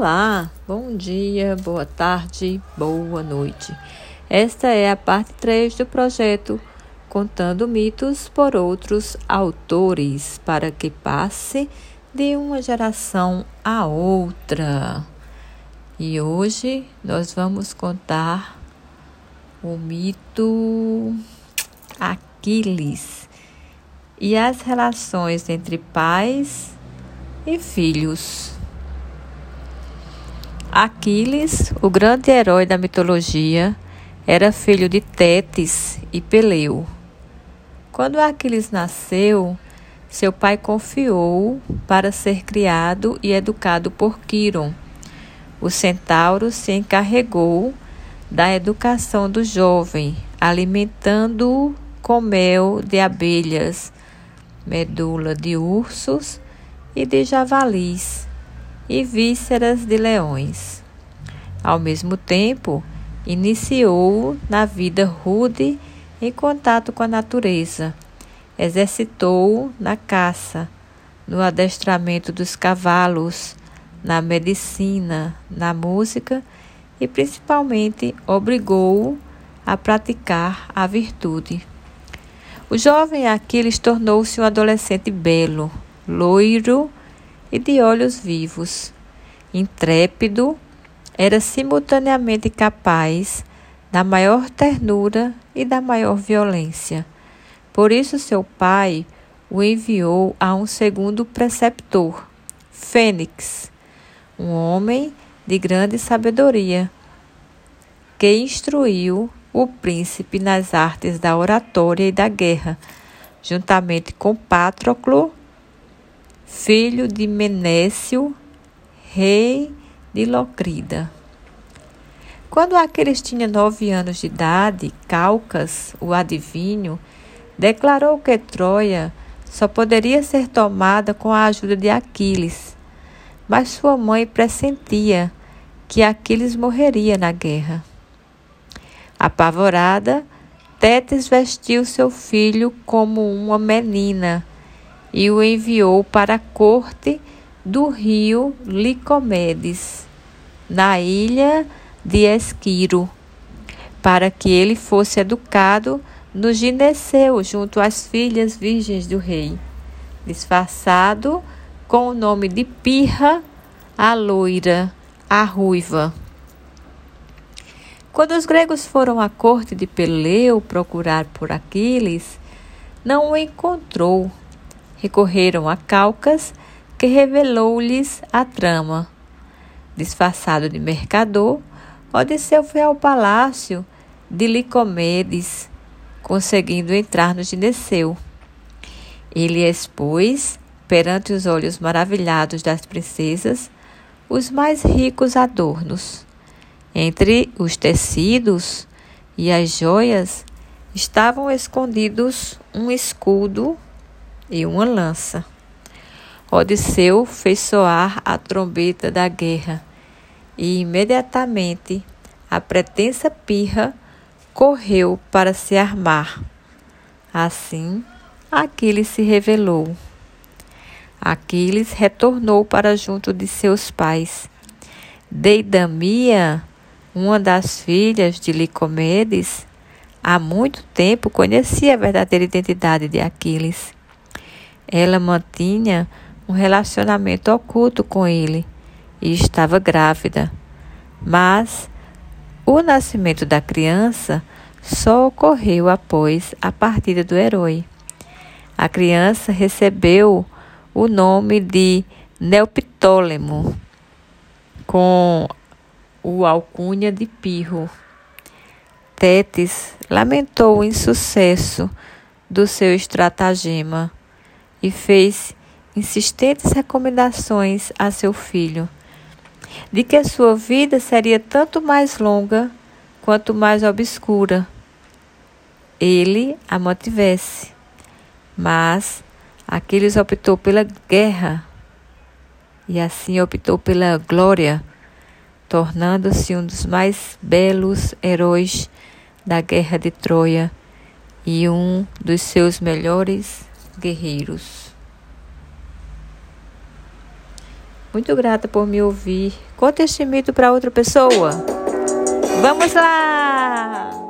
Olá, bom dia, boa tarde, boa noite. Esta é a parte 3 do projeto Contando Mitos por Outros Autores, para que passe de uma geração a outra. E hoje nós vamos contar o mito Aquiles e as relações entre pais e filhos. Aquiles, o grande herói da mitologia, era filho de Tétis e Peleu. Quando Aquiles nasceu, seu pai confiou para ser criado e educado por Quiron. O centauro se encarregou da educação do jovem, alimentando-o com mel de abelhas, medula de ursos e de javalis e vísceras de leões. Ao mesmo tempo, iniciou na vida rude em contato com a natureza. Exercitou na caça, no adestramento dos cavalos, na medicina, na música e principalmente obrigou-o a praticar a virtude. O jovem Aquiles tornou-se um adolescente belo, loiro e de olhos vivos. Intrépido, era simultaneamente capaz da maior ternura e da maior violência. Por isso, seu pai o enviou a um segundo preceptor, Fênix, um homem de grande sabedoria, que instruiu o príncipe nas artes da oratória e da guerra, juntamente com Patroclo filho de Menécio, rei de Locrida. Quando Aquiles tinha nove anos de idade, Calcas, o adivinho, declarou que Troia só poderia ser tomada com a ajuda de Aquiles, mas sua mãe pressentia que Aquiles morreria na guerra. Apavorada, Tétis vestiu seu filho como uma menina e o enviou para a corte do rio Licomedes, na ilha de Esquiro, para que ele fosse educado no gineceu junto às filhas virgens do rei, disfarçado com o nome de Pirra, a loira, a ruiva. Quando os gregos foram à corte de Peleu procurar por Aquiles, não o encontrou recorreram a Calcas, que revelou-lhes a trama. Disfarçado de mercador, Odisseu foi ao palácio de Licomedes, conseguindo entrar no gineceu. Ele expôs, perante os olhos maravilhados das princesas, os mais ricos adornos. Entre os tecidos e as joias estavam escondidos um escudo e uma lança. Odisseu fez soar a trombeta da guerra e imediatamente a pretensa pirra correu para se armar. Assim, Aquiles se revelou. Aquiles retornou para junto de seus pais. Deidamia, uma das filhas de Licomedes, há muito tempo conhecia a verdadeira identidade de Aquiles ela mantinha um relacionamento oculto com ele e estava grávida. Mas o nascimento da criança só ocorreu após a partida do herói. A criança recebeu o nome de Neoptólemo, com o alcunha de Pirro. Tétis lamentou o insucesso do seu estratagema e fez insistentes recomendações a seu filho de que a sua vida seria tanto mais longa quanto mais obscura ele a mantivesse. Mas Aquiles optou pela guerra e assim optou pela glória, tornando-se um dos mais belos heróis da guerra de Troia e um dos seus melhores guerreiros. Muito grata por me ouvir. Conte este mito para outra pessoa. Vamos lá!